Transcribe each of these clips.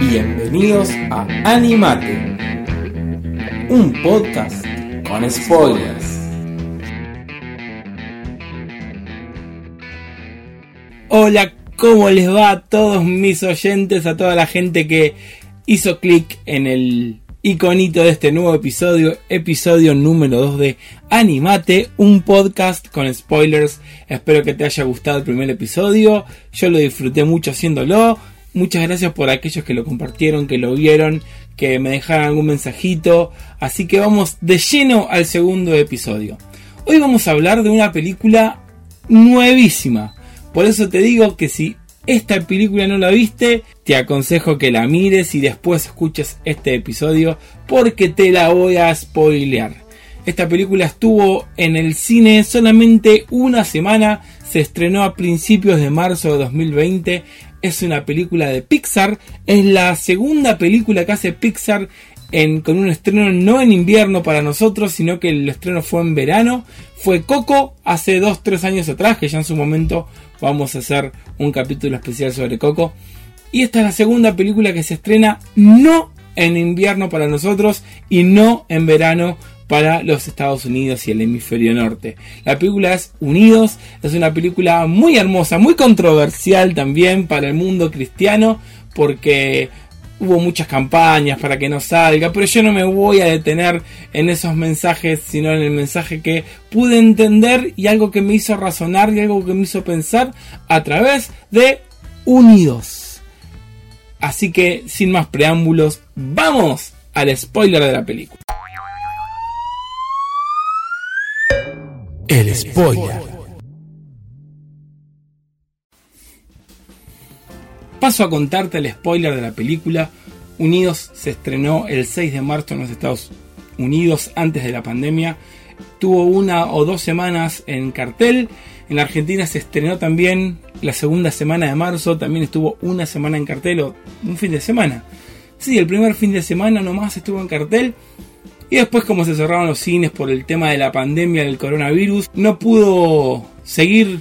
Bienvenidos a Animate, un podcast con spoilers. Hola, ¿cómo les va a todos mis oyentes, a toda la gente que hizo clic en el iconito de este nuevo episodio, episodio número 2 de Animate, un podcast con spoilers. Espero que te haya gustado el primer episodio. Yo lo disfruté mucho haciéndolo. Muchas gracias por aquellos que lo compartieron, que lo vieron, que me dejaron algún mensajito. Así que vamos de lleno al segundo episodio. Hoy vamos a hablar de una película nuevísima. Por eso te digo que si esta película no la viste, te aconsejo que la mires y después escuches este episodio porque te la voy a spoilear. Esta película estuvo en el cine solamente una semana, se estrenó a principios de marzo de 2020, es una película de Pixar, es la segunda película que hace Pixar con un estreno no en invierno para nosotros, sino que el estreno fue en verano. Fue Coco hace 2-3 años atrás, que ya en su momento vamos a hacer un capítulo especial sobre Coco. Y esta es la segunda película que se estrena no en invierno para nosotros y no en verano para los Estados Unidos y el hemisferio norte. La película es Unidos, es una película muy hermosa, muy controversial también para el mundo cristiano, porque hubo muchas campañas para que no salga, pero yo no me voy a detener en esos mensajes, sino en el mensaje que pude entender y algo que me hizo razonar y algo que me hizo pensar a través de Unidos. Así que, sin más preámbulos, vamos al spoiler de la película. El spoiler. Paso a contarte el spoiler de la película. Unidos se estrenó el 6 de marzo en los Estados Unidos antes de la pandemia. Tuvo una o dos semanas en cartel. En Argentina se estrenó también la segunda semana de marzo. También estuvo una semana en cartel o un fin de semana. Sí, el primer fin de semana nomás estuvo en cartel. Y después como se cerraron los cines por el tema de la pandemia del coronavirus, no pudo seguir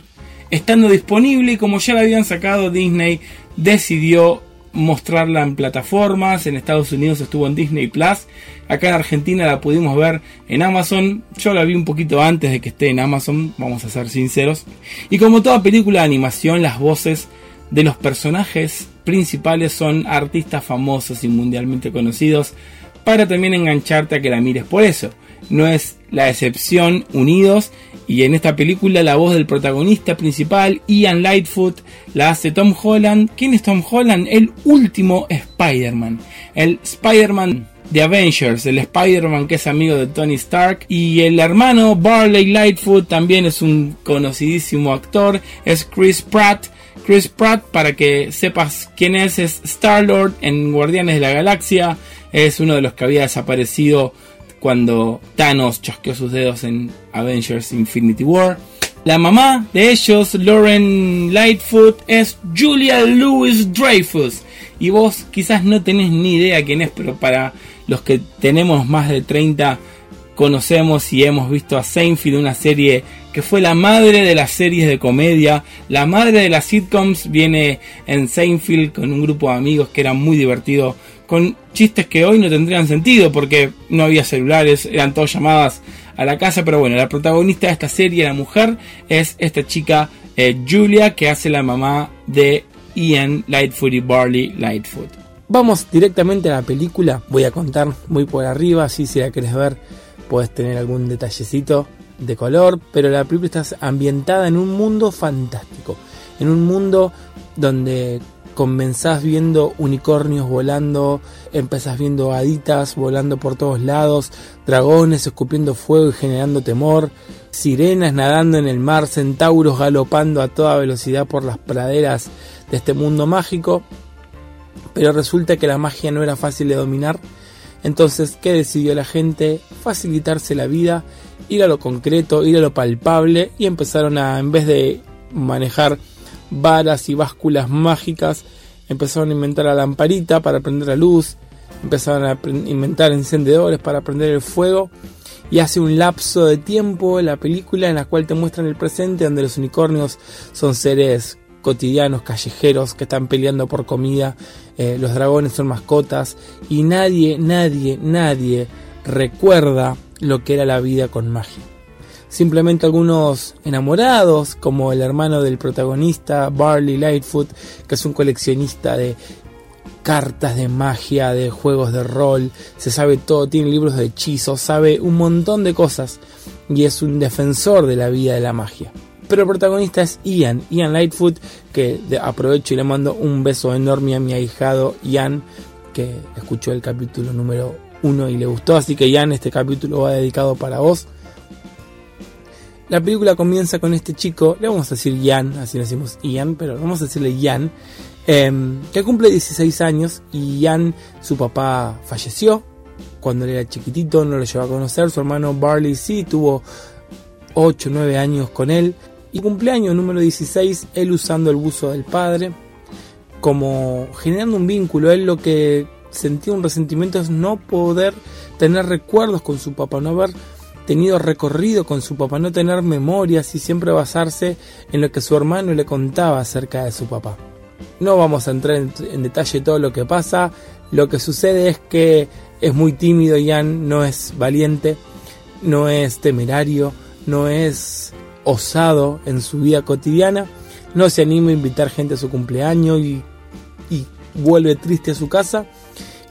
estando disponible como ya la habían sacado Disney decidió mostrarla en plataformas. En Estados Unidos estuvo en Disney Plus. Acá en Argentina la pudimos ver en Amazon. Yo la vi un poquito antes de que esté en Amazon, vamos a ser sinceros. Y como toda película de animación, las voces de los personajes principales son artistas famosos y mundialmente conocidos para también engancharte a que la mires por eso. No es la excepción Unidos y en esta película la voz del protagonista principal, Ian Lightfoot, la hace Tom Holland. ¿Quién es Tom Holland? El último Spider-Man. El Spider-Man de Avengers, el Spider-Man que es amigo de Tony Stark. Y el hermano Barley Lightfoot también es un conocidísimo actor, es Chris Pratt. Chris Pratt, para que sepas quién es, es Star-Lord en Guardianes de la Galaxia. Es uno de los que había desaparecido cuando Thanos chasqueó sus dedos en Avengers Infinity War. La mamá de ellos, Lauren Lightfoot, es Julia Louis Dreyfus. Y vos quizás no tenés ni idea quién es, pero para los que tenemos más de 30 conocemos y hemos visto a Seinfeld, una serie que fue la madre de las series de comedia, la madre de las sitcoms, viene en Seinfeld con un grupo de amigos que era muy divertido con chistes que hoy no tendrían sentido porque no había celulares, eran todas llamadas a la casa, pero bueno, la protagonista de esta serie, la mujer, es esta chica eh, Julia que hace la mamá de Ian Lightfoot y Barley Lightfoot. Vamos directamente a la película, voy a contar muy por arriba, así si la quieres ver puedes tener algún detallecito de color, pero la película está ambientada en un mundo fantástico, en un mundo donde comenzás viendo unicornios volando, empezás viendo haditas volando por todos lados, dragones escupiendo fuego y generando temor, sirenas nadando en el mar, centauros galopando a toda velocidad por las praderas de este mundo mágico. Pero resulta que la magia no era fácil de dominar. Entonces, ¿qué decidió la gente? Facilitarse la vida, ir a lo concreto, ir a lo palpable y empezaron a, en vez de manejar varas y básculas mágicas, empezaron a inventar la lamparita para prender la luz, empezaron a inventar encendedores para prender el fuego y hace un lapso de tiempo la película en la cual te muestran el presente donde los unicornios son seres cotidianos, callejeros que están peleando por comida, eh, los dragones son mascotas y nadie, nadie, nadie recuerda lo que era la vida con magia. Simplemente algunos enamorados, como el hermano del protagonista, Barley Lightfoot, que es un coleccionista de cartas de magia, de juegos de rol, se sabe todo, tiene libros de hechizos, sabe un montón de cosas y es un defensor de la vida de la magia. Pero el protagonista es Ian, Ian Lightfoot, que aprovecho y le mando un beso enorme a mi ahijado Ian, que escuchó el capítulo número uno y le gustó, así que Ian, este capítulo va dedicado para vos. La película comienza con este chico, le vamos a decir Ian, así decimos Ian, pero vamos a decirle Ian, Em, que cumple 16 años y Ian, su papá, falleció cuando él era chiquitito, no lo llevó a conocer, su hermano Barley sí tuvo 8, 9 años con él y cumpleaños número 16, él usando el buzo del padre, como generando un vínculo, él lo que sentía un resentimiento es no poder tener recuerdos con su papá, no haber tenido recorrido con su papá, no tener memorias y siempre basarse en lo que su hermano le contaba acerca de su papá. No vamos a entrar en, detalle todo lo que pasa. Lo que sucede es que es muy tímido Ian, no es valiente, no es temerario, no es osado en su vida cotidiana, no se anima a invitar gente a su cumpleaños y, y vuelve triste a su casa.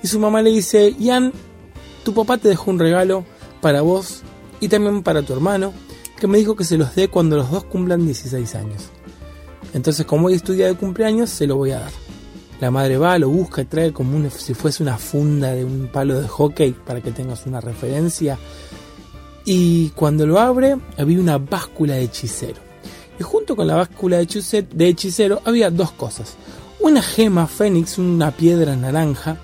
Y su mamá le dice, Ian, tu papá te dejó un regalo para vos y también para tu hermano, que me dijo que se los dé cuando los dos cumplan 16 años. Entonces, como hoy es tu de cumpleaños, se lo voy a dar. La madre va, lo busca y trae como si fuese una funda de un palo de hockey para que tengas una referencia. Y cuando lo abre, había una báscula de hechicero. Y junto con la báscula de hechicero había dos cosas. Una gema fénix, una piedra naranja,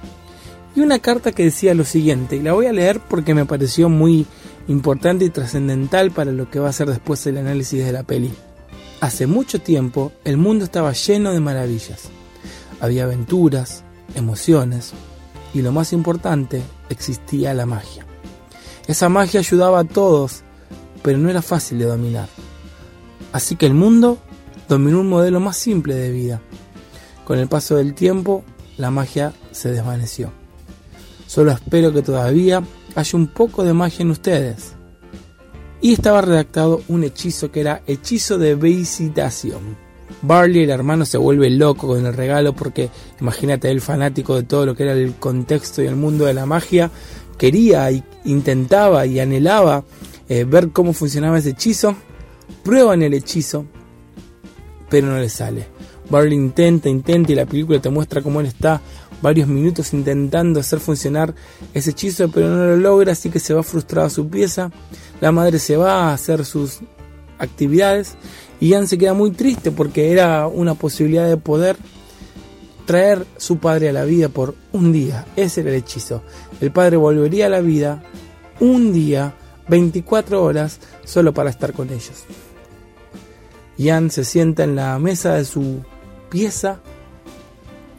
y una carta que decía lo siguiente. Y la voy a leer porque me pareció muy importante y trascendental para lo que va a ser después el análisis de la peli. Hace mucho tiempo el mundo estaba lleno de maravillas. Había aventuras, emociones y lo más importante, existía la magia. Esa magia ayudaba a todos, pero no era fácil de dominar. Así que el mundo dominó un modelo más simple de vida. Con el paso del tiempo, la magia se desvaneció. Solo espero que todavía haya un poco de magia en ustedes y estaba redactado un hechizo que era hechizo de visitación. Barley, el hermano, se vuelve loco con el regalo porque imagínate el fanático de todo lo que era el contexto y el mundo de la magia, quería e intentaba y anhelaba eh, ver cómo funcionaba ese hechizo. Prueban el hechizo, pero no le sale. Barley intenta, intenta y la película te muestra cómo él está varios minutos intentando hacer funcionar ese hechizo, pero no lo logra, así que se va frustrado a su pieza la madre se va a hacer sus actividades y Ian se queda muy triste porque era una posibilidad de poder traer su padre a la vida por un día. Ese era el hechizo. El padre volvería a la vida un día, 24 horas, solo para estar con ellos. Ian se sienta en la mesa de su pieza,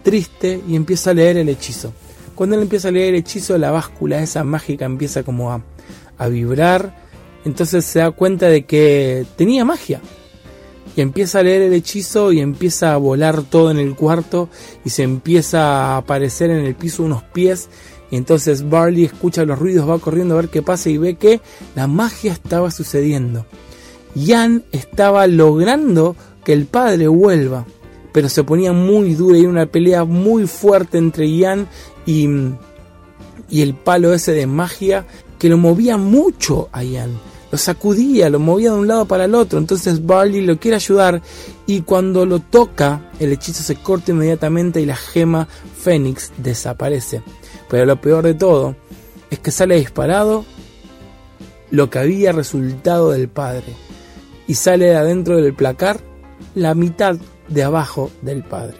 triste, y empieza a leer el hechizo. Cuando él empieza a leer el hechizo, la báscula esa mágica empieza como a, a vibrar entonces se da cuenta de que tenía magia. Y empieza a leer el hechizo y empieza a volar todo en el cuarto y se empieza a aparecer en el piso unos pies. Y entonces Barley escucha los ruidos, va corriendo a ver qué pasa y ve que la magia estaba sucediendo. Ian estaba logrando que el padre vuelva, pero se ponía muy dura y era una pelea muy fuerte entre Ian y, y el palo ese de magia que lo movía mucho a Ian lo sacudía, lo movía de un lado para el otro. Entonces Barley lo quiere ayudar y cuando lo toca, el hechizo se corta inmediatamente y la gema Fénix desaparece. Pero lo peor de todo es que sale disparado lo que había resultado del padre y sale de adentro del placar la mitad de abajo del padre.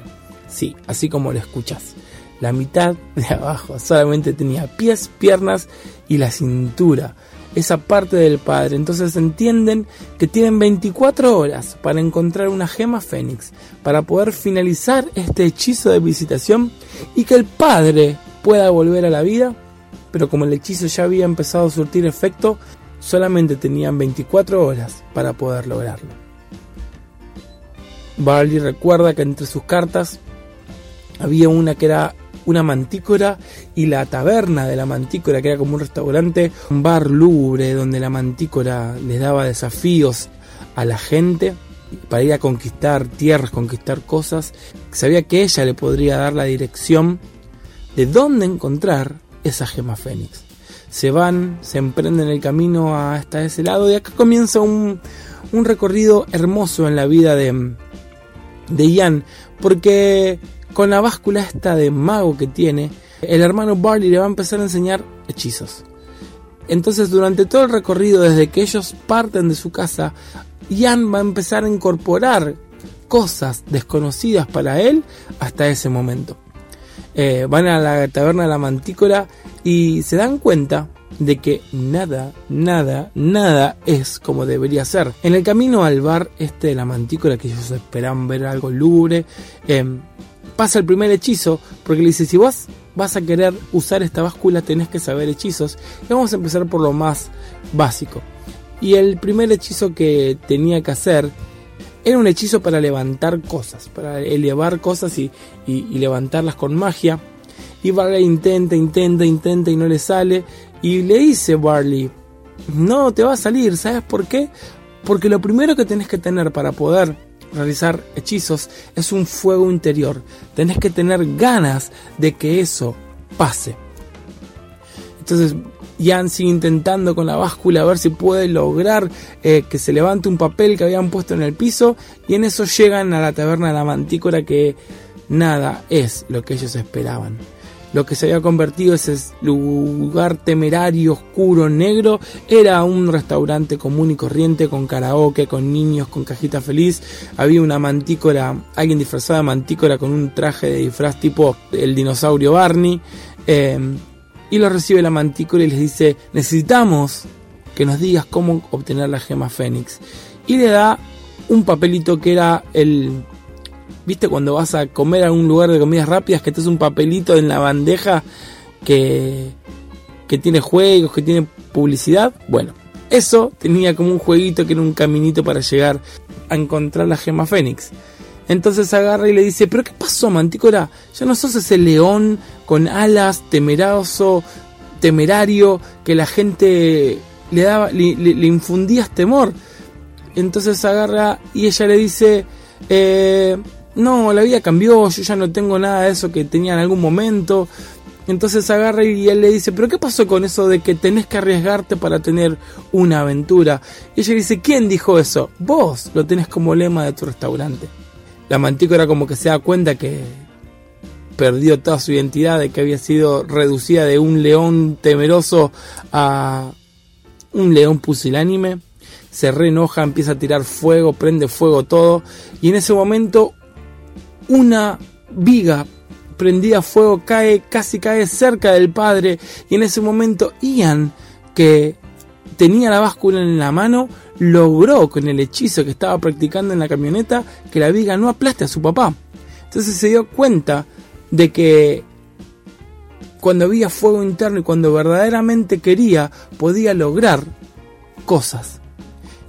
Sí, así como lo escuchas. La mitad de abajo solamente tenía pies, piernas y la cintura esa parte del padre. Entonces entienden que tienen 24 horas para encontrar una gema fénix, para poder finalizar este hechizo de visitación y que el padre pueda volver a la vida. Pero como el hechizo ya había empezado a surtir efecto, solamente tenían 24 horas para poder lograrlo. Barley recuerda que entre sus cartas había una que era una mantícora y la taberna de la mantícora, que era como un restaurante, un bar lúgubre donde la mantícora les daba desafíos a la gente para ir a conquistar tierras, conquistar cosas. Sabía que ella le podría dar la dirección de dónde encontrar esa gema fénix. Se van, se emprenden el camino hasta ese lado y acá comienza un, un recorrido hermoso en la vida de, de Ian, porque con la báscula esta de mago que tiene, el hermano Barley le va a empezar a enseñar hechizos. Entonces durante todo el recorrido, desde que ellos parten de su casa, Ian va a empezar a incorporar cosas desconocidas para él hasta ese momento. Eh, van a la taberna de la mantícora y se dan cuenta de que nada, nada, nada es como debería ser. En el camino al bar este de la mantícora, que ellos esperan ver algo lúgubre, eh, pasa el primer hechizo, porque le dice, si vos vas a querer usar esta báscula tenés que saber hechizos. Y vamos a empezar por lo más básico. Y el primer hechizo que tenía que hacer era un hechizo para levantar cosas, para elevar cosas y, levantarlas con magia. Y Barley intenta, intenta, intenta y no le sale. Y le dice Barley, no te va a salir, ¿sabes por qué? Porque lo primero que tenés que tener para poder realizar hechizos es un fuego interior. Tenés que tener ganas de que eso pase. Entonces Jan sigue intentando con la báscula a ver si puede lograr eh, que se levante un papel que habían puesto en el piso y en eso llegan a la taberna de la mantícora que nada es lo que ellos esperaban lo que se había convertido ese lugar temerario, oscuro, negro, era un restaurante común y corriente con karaoke, con niños, con cajita feliz. Había una mantícora, alguien disfrazada de mantícora con un traje de disfraz tipo el dinosaurio Barney. Em, y lo recibe la mantícora y les dice, necesitamos que nos digas cómo obtener la gema Fénix. Y le da un papelito que era el ¿Viste cuando vas a comer a un lugar de comidas rápidas que te un papelito en la bandeja que, que tiene juegos, que tiene publicidad? Bueno, eso tenía como un jueguito que era un caminito para llegar a encontrar la gema Fénix. Entonces agarra y le dice, pero ¿qué pasó, Mantícora? Ya no sos ese león con alas, temeroso, temerario, que la gente le daba, le, le infundías temor. Entonces agarra y ella le dice, eh, no, la vida cambió, yo ya no tengo nada de eso que tenía en algún momento. Entonces agarra y él le dice, pero ¿qué pasó con eso de que tenés que arriesgarte para tener una aventura? Y ella dice, ¿quién dijo eso? Vos lo tenés como lema de tu restaurante. La mantícora como que se da cuenta que perdió toda su identidad, de que había sido reducida de un león temeroso a un león pusilánime. Se reenoja, empieza a tirar fuego, prende fuego todo. Y en ese momento una viga prendida a fuego cae, casi cae cerca del padre y en ese momento Ian, que tenía la báscula en la mano, logró con el hechizo que estaba practicando en la camioneta que la viga no aplaste a su papá. Entonces se dio cuenta de que cuando había fuego interno y cuando verdaderamente quería, podía lograr cosas.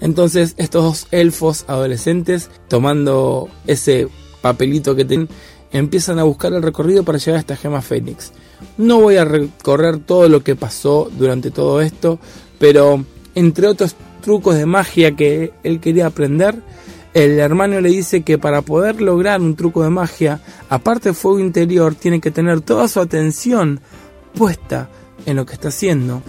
Entonces estos dos elfos adolescentes, tomando ese papelito que tienen, empiezan a buscar el recorrido para llegar a esta gema Fénix. No voy a recorrer todo lo que pasó durante todo esto, pero entre otros trucos de magia que él quería aprender, el hermano le dice que para poder lograr un truco de magia, aparte de fuego interior, tiene que tener toda su atención puesta en lo que está haciendo.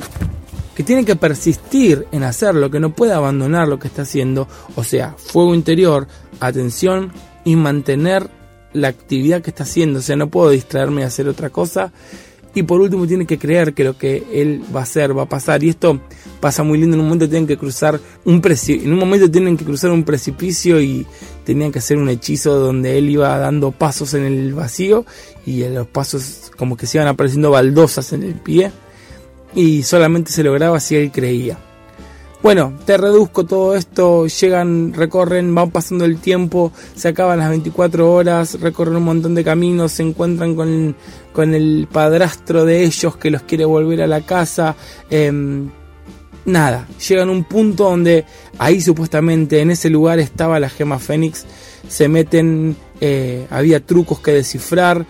Que tiene que persistir en hacerlo, que no puede abandonar lo que está haciendo. O sea, fuego interior, atención y mantener la actividad que está haciendo. O sea, no puedo distraerme y hacer otra cosa. Y por último tiene que creer que lo que él va a hacer va a pasar. Y esto pasa muy lindo. En un momento tienen que cruzar un en un momento tienen que cruzar un precipicio y tenían que hacer un hechizo donde él iba dando pasos en el vacío y los pasos como que se iban apareciendo baldosas en el pie. Y solamente se lograba si él creía. Bueno, te reduzco todo esto, llegan, recorren, van pasando el tiempo, se acaban las 24 horas, recorren un montón de caminos, se encuentran con, con el padrastro de ellos que los quiere volver a la casa. Em, nada, llegan a un punto donde ahí supuestamente en ese lugar estaba la gema Fénix, se meten, eh, había trucos que descifrar,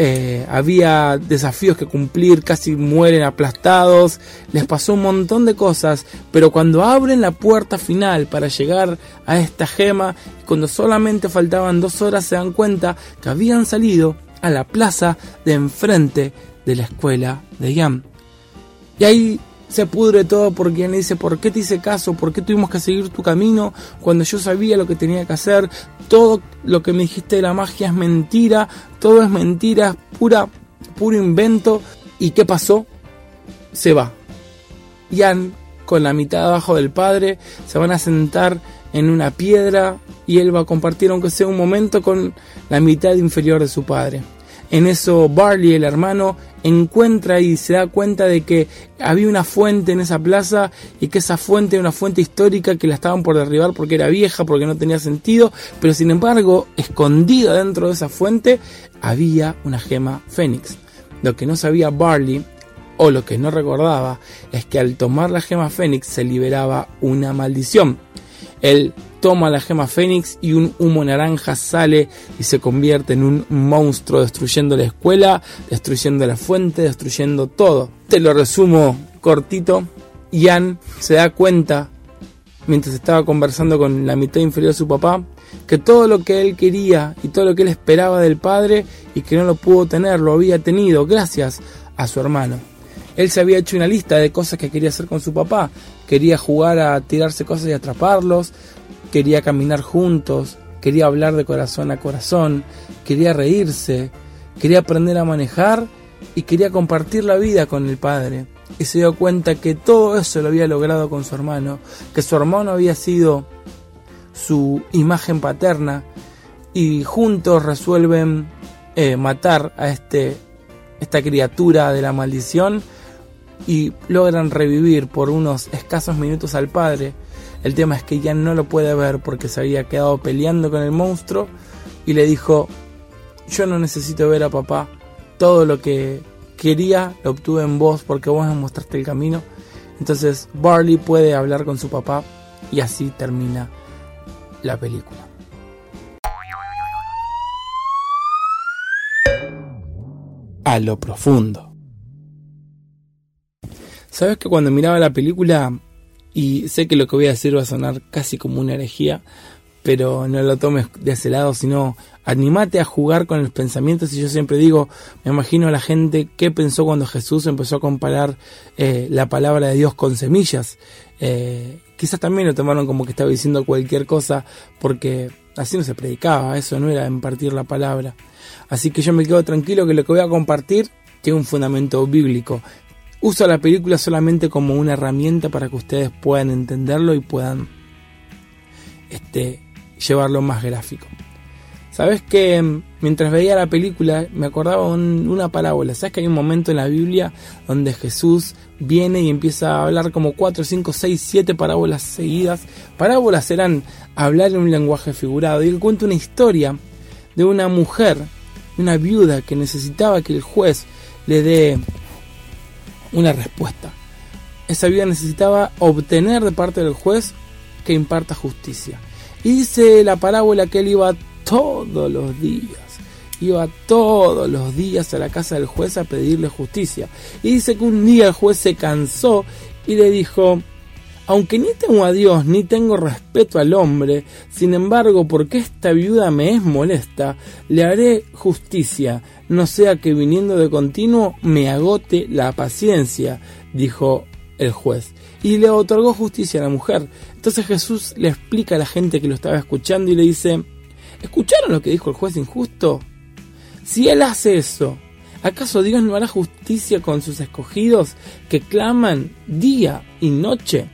eh, había desafíos que cumplir, casi mueren aplastados, les pasó un montón de cosas, pero cuando abren la puerta final para llegar a esta gema, cuando solamente faltaban dos horas se dan cuenta que habían salido a la plaza de enfrente de la escuela de Yam. Y ahí se pudre todo porque él dice, ¿por qué te hice caso? ¿Por qué tuvimos que seguir tu camino cuando yo sabía lo que tenía que hacer? Todo lo que me dijiste de la magia es mentira, todo es mentira, es pura, puro invento. ¿Y qué pasó? Se va. Ian, con la mitad abajo del padre, se van a sentar en una piedra y él va a compartir, aunque sea un momento, con la mitad inferior de su padre. En eso Barley, el hermano, encuentra y se da cuenta de que había una fuente en esa plaza y que esa fuente era una fuente histórica que la estaban por derribar porque era vieja, porque no tenía sentido, pero sin embargo, escondida dentro de esa fuente había una gema fénix. Lo que no sabía Barley o lo que no recordaba es que al tomar la gema fénix se liberaba una maldición. Toma la gema fénix y un humo naranja sale y se convierte en un monstruo destruyendo la escuela, destruyendo la fuente, destruyendo todo. Te lo resumo cortito. Ian se da cuenta, mientras estaba conversando con la mitad inferior de su papá, que todo lo que él quería y todo lo que él esperaba del padre y que no lo pudo tener, lo había tenido gracias a su hermano. Él se había hecho una lista de cosas que quería hacer con su papá. Quería jugar a tirarse cosas y atraparlos, quería caminar juntos, quería hablar de corazón a corazón, quería reírse, quería aprender a manejar y quería compartir la vida con el padre. Y se dio cuenta que todo eso lo había logrado con su hermano, que su hermano había sido su imagen paterna y juntos resuelven eh, matar a este, esta criatura de la maldición y logran revivir por unos escasos minutos al padre el tema es que ya no lo puede ver porque se había quedado peleando con el monstruo y le dijo, yo no necesito ver a papá, todo lo que quería lo obtuve en vos porque vos me mostraste el camino. Entonces Barley puede hablar con su papá y así termina la película. A lo profundo. ¿Sabes que cuando miraba la película y sé que lo que voy a decir va a sonar casi como una herejía, pero no lo tomes de ese lado, sino animate a jugar con los pensamientos. Y yo siempre digo, me imagino a la gente qué pensó cuando Jesús empezó a comparar eh, la palabra de Dios con semillas. Eh, quizás también lo tomaron como que estaba diciendo cualquier cosa, porque así no se predicaba, eso no era impartir la palabra. Así que yo me quedo tranquilo que lo que voy a compartir tiene un fundamento bíblico. Uso la película solamente como una herramienta para que ustedes puedan entenderlo y puedan este, llevarlo más gráfico. Sabes que mientras veía la película me acordaba una parábola. Sabes que hay un momento en la Biblia donde Jesús viene y empieza a hablar como 4, 5, 6, 7 parábolas seguidas. Parábolas eran hablar en un lenguaje figurado. Y él cuenta una historia de una mujer, una viuda que necesitaba que el juez le dé una respuesta. Esa vida necesitaba obtener de parte del juez que imparta justicia. Y dice la parábola que él iba todos los días, iba todos los días a la casa del juez a pedirle justicia. Y dice que un día el juez se cansó y le dijo, aunque ni tengo a Dios ni tengo respeto al hombre, sin embargo, porque esta viuda me es molesta, le haré justicia, no sea que viniendo de continuo me agote la paciencia, dijo el juez. Y le otorgó justicia a la mujer. Entonces Jesús le explica a la gente que lo estaba escuchando y le dice, ¿escucharon lo que dijo el juez injusto? Si él hace eso, ¿acaso Dios no hará justicia con sus escogidos que claman día y noche?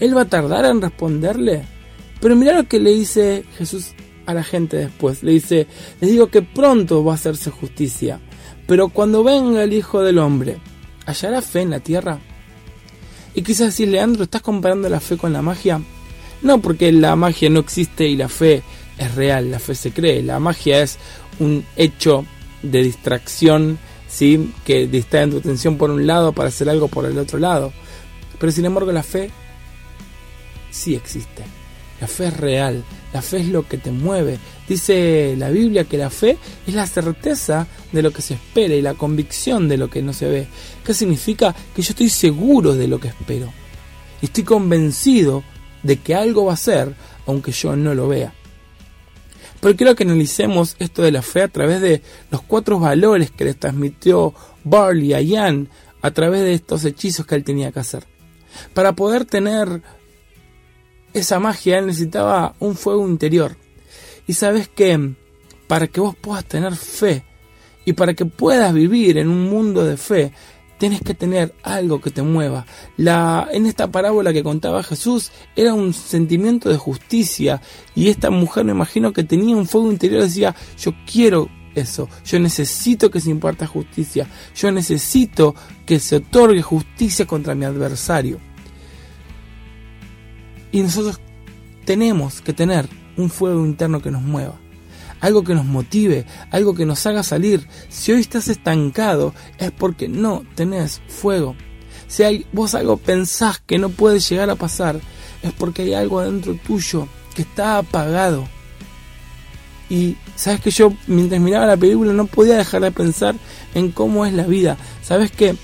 Él va a tardar en responderle. Pero mira lo que le dice Jesús a la gente después. Le dice, les digo que pronto va a hacerse justicia. Pero cuando venga el Hijo del Hombre, ¿hallará fe en la tierra? Y quizás decir, Leandro, ¿estás comparando la fe con la magia? No, porque la magia no existe y la fe es real, la fe se cree. La magia es un hecho de distracción, ¿sí? que distrae tu atención por un lado para hacer algo por el otro lado. Pero sin embargo la fe sí existe. La fe es real, la fe es lo que te mueve. Dice la Biblia que la fe es la certeza de lo que se espera y la convicción de lo que no se ve. ¿Qué significa? Que yo estoy seguro de lo que espero. Y estoy convencido de que algo va a ser, aunque yo no lo vea. Pero quiero que analicemos esto de la fe a través de los cuatro valores que le transmitió Barley a Ian a través de estos hechizos que él tenía que hacer. Para poder tener esa magia, él necesitaba un fuego interior. Y sabes que para que vos puedas tener fe y para que puedas vivir en un mundo de fe, tienes que tener algo que te mueva. La, en esta parábola que contaba Jesús era un sentimiento de justicia y esta mujer me imagino que tenía un fuego interior, decía, yo quiero eso, yo necesito que se imparta justicia, yo necesito que se otorgue justicia contra mi adversario. Y nosotros tenemos que tener un fuego interno que nos mueva algo que nos motive, algo que nos haga salir. Si hoy estás estancado es porque no tenés fuego. Si hay, vos algo pensás que no puede llegar a pasar, es porque hay algo adentro tuyo que está apagado. Y sabes que yo mientras miraba la película no podía dejar de pensar en cómo es la vida. Sabes que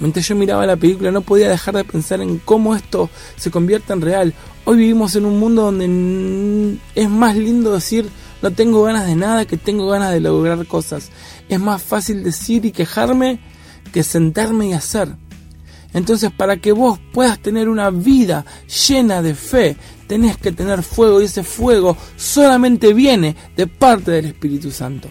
mientras yo miraba la película no podía dejar de pensar en cómo esto se convierte en real. Hoy vivimos en un mundo donde es más lindo decir no tengo ganas de nada que tengo ganas de lograr cosas. Es más fácil decir y quejarme que sentarme y hacer. Entonces, para que vos puedas tener una vida llena de fe, tenés que tener fuego y ese fuego solamente viene de parte del Espíritu Santo.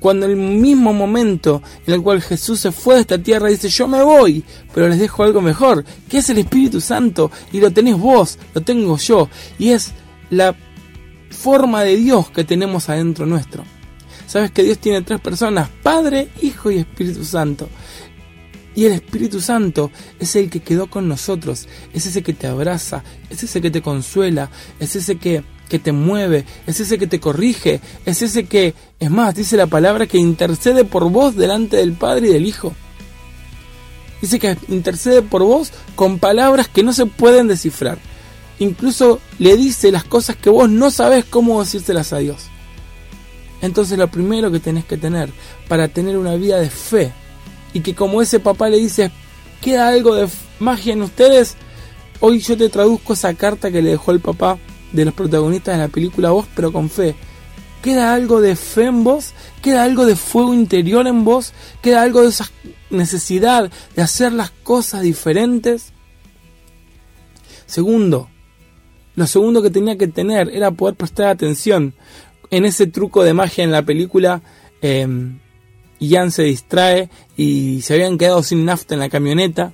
Cuando el mismo momento en el cual Jesús se fue de esta tierra dice, yo me voy, pero les dejo algo mejor, que es el Espíritu Santo, y lo tenés vos, lo tengo yo, y es la forma de Dios que tenemos adentro nuestro. Sabes que Dios tiene tres personas, Padre, Hijo y Espíritu Santo. Y el Espíritu Santo es el que quedó con nosotros, es ese que te abraza, es ese que te consuela, es ese que, que te mueve, es ese que te corrige, es ese que, es más, dice la palabra que intercede por vos delante del Padre y del Hijo. Dice que intercede por vos con palabras que no se pueden descifrar incluso le dice las cosas que vos no sabés cómo decírselas a Dios. Entonces lo primero que tenés que tener para tener una vida de fe y que como ese papá le dice, queda algo de magia en ustedes, hoy yo te traduzco esa carta que le dejó el papá de los protagonistas de la película vos, pero con fe. Queda algo de fe en vos, queda algo de fuego interior en vos, queda algo de esa necesidad de hacer las cosas diferentes. Segundo, lo segundo que tenía que tener era poder prestar atención. En ese truco de magia en la película, eh, Ian se distrae y se habían quedado sin nafta en la camioneta.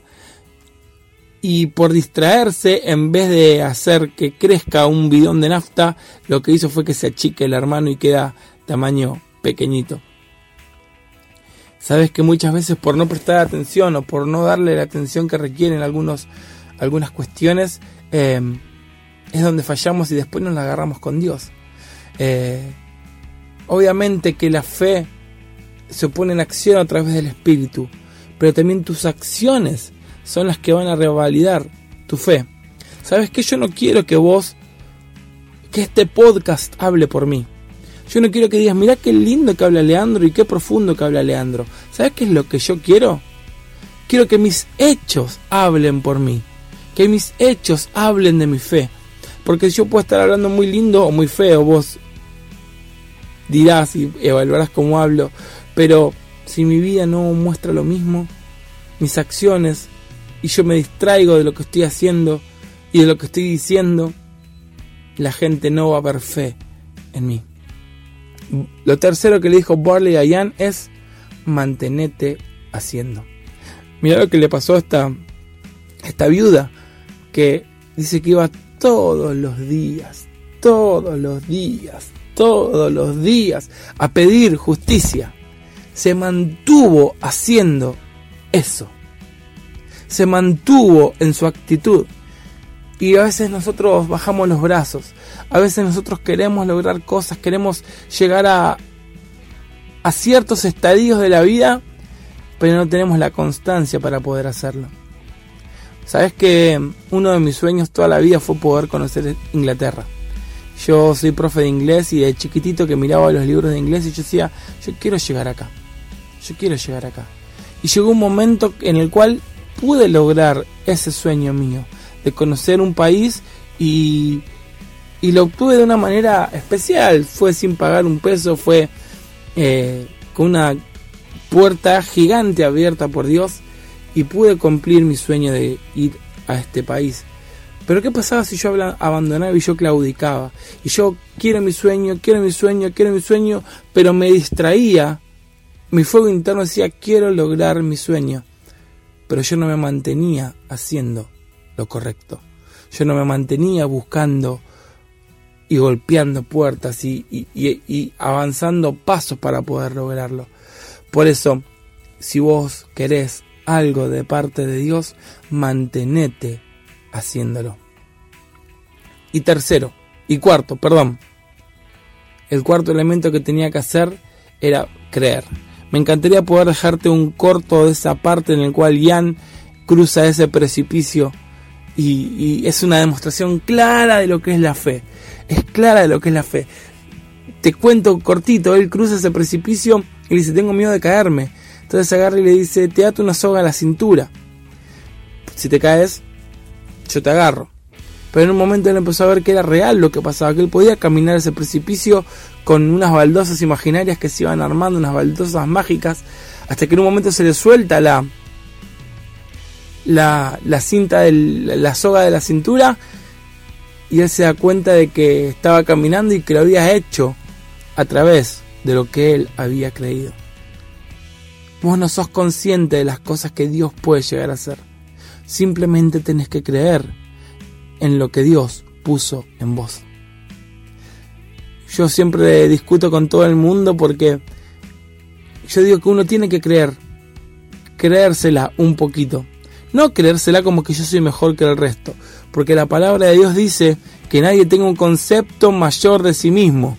Y por distraerse, en vez de hacer que crezca un bidón de nafta, lo que hizo fue que se achique el hermano y queda tamaño pequeñito. Sabes que muchas veces por no prestar atención o por no darle la atención que requieren algunos, algunas cuestiones, eh, es donde fallamos y después nos la agarramos con Dios. Eh, obviamente que la fe se pone en acción a través del Espíritu, pero también tus acciones son las que van a revalidar tu fe. ¿Sabes que Yo no quiero que vos, que este podcast hable por mí. Yo no quiero que digas, mira qué lindo que habla Leandro y qué profundo que habla Leandro. ¿Sabes qué es lo que yo quiero? Quiero que mis hechos hablen por mí. Que mis hechos hablen de mi fe. Porque yo puedo estar hablando muy lindo o muy feo, vos dirás y evaluarás cómo hablo, pero si mi vida no muestra lo mismo, mis acciones, y yo me distraigo de lo que estoy haciendo y de lo que estoy diciendo, la gente no va a ver fe en mí. Lo tercero que le dijo Barley a Ian es mantenete haciendo. Mira lo que le pasó a esta, esta viuda que dice que iba todos los días, todos los días, todos los días a pedir justicia. Se mantuvo haciendo eso. Se mantuvo en su actitud. Y a veces nosotros bajamos los brazos. A veces nosotros queremos lograr cosas, queremos llegar a, a ciertos estadios de la vida pero no tenemos la constancia para poder hacerlo. Sabes que uno de mis sueños toda la vida fue poder conocer Inglaterra. Yo soy profe de inglés y de chiquitito que miraba los libros de inglés y yo decía, yo quiero llegar acá. Yo quiero llegar acá. Y llegó un momento en el cual pude lograr ese sueño mío de conocer un país y, y lo obtuve de una manera especial. Fue sin pagar un peso, fue eh, con una puerta gigante abierta por Dios y pude cumplir mi sueño de ir a este país. Pero ¿qué pasaba si yo abandonaba y yo claudicaba? Y yo quiero mi sueño, quiero mi sueño, quiero mi sueño, pero me distraía. Mi fuego interno decía, quiero lograr mi sueño. Pero yo no me mantenía haciendo lo correcto. Yo no me mantenía buscando y golpeando puertas y, avanzando pasos para poder lograrlo. Por eso, si vos querés algo de parte de Dios, mantenete haciéndolo. Y tercero, y cuarto, perdón, el cuarto elemento que tenía que hacer era creer. Me encantaría poder dejarte un corto de esa parte en el cual Ian cruza ese precipicio y, es una demostración clara de lo que es la fe. Es clara de lo que es la fe. Te cuento cortito, él cruza ese precipicio y dice, tengo miedo de caerme. Entonces agarra y le dice, te ato una soga a la cintura. Si te caes, yo te agarro. Pero en un momento él empezó a ver que era real lo que pasaba, que él podía caminar ese precipicio con unas baldosas imaginarias que se iban armando, unas baldosas mágicas, hasta que en un momento se le suelta la, la, la cinta, de la soga de la cintura, y él se da cuenta de que estaba caminando y que lo había hecho a través de lo que él había creído. Vos no sos consciente de las cosas que Dios puede llegar a hacer. Simplemente tenés que creer en lo que Dios puso en vos. Yo siempre discuto con todo el mundo porque yo digo que uno tiene que creer, creérsela un poquito. No creérsela como que yo soy mejor que el resto, porque la palabra de Dios dice que nadie tenga un concepto mayor de sí mismo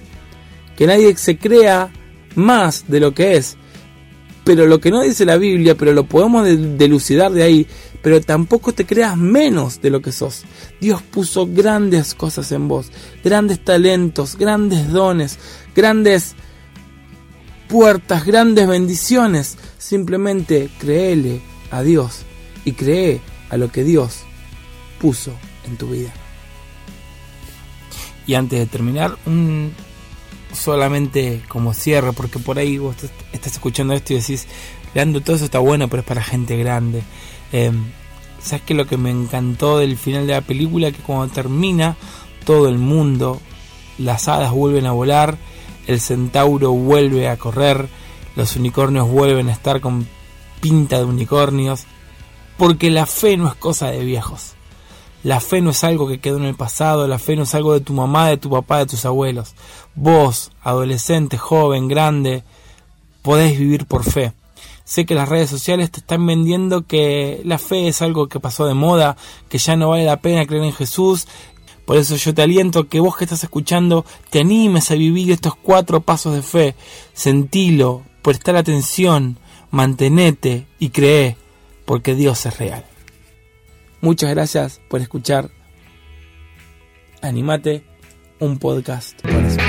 que nadie se crea más de lo que es. Pero lo que no dice la Biblia, pero lo podemos delucidar de ahí, pero tampoco te creas menos de lo que sos. Dios puso grandes cosas en vos, grandes talentos, grandes dones, grandes puertas, grandes bendiciones. Simplemente créele a Dios y cree a lo que Dios puso en tu vida. Y antes de terminar, un solamente como cierre, porque por ahí vos estás escuchando esto y decís, Leandro, todo eso está bueno, pero es para gente grande. Eh, ¿Sabes qué? Lo que me encantó del final de la película, que cuando termina, todo el mundo, las hadas vuelven a volar, el centauro vuelve a correr, los unicornios vuelven a estar con pinta de unicornios, porque la fe no es cosa de viejos. La fe no es algo que quedó en el pasado, la fe no es algo de tu mamá, de tu papá, de tus abuelos. Vos, adolescente, joven, grande, podés vivir por fe. Sé que las redes sociales te están vendiendo que la fe es algo que pasó de moda, que ya no vale la pena creer en Jesús. Por eso yo te aliento que vos que estás escuchando te animes a vivir estos cuatro pasos de fe. Sentilo, prestar atención, mantenete y cree, porque Dios es real. Muchas gracias por escuchar. Animate un podcast. Eso.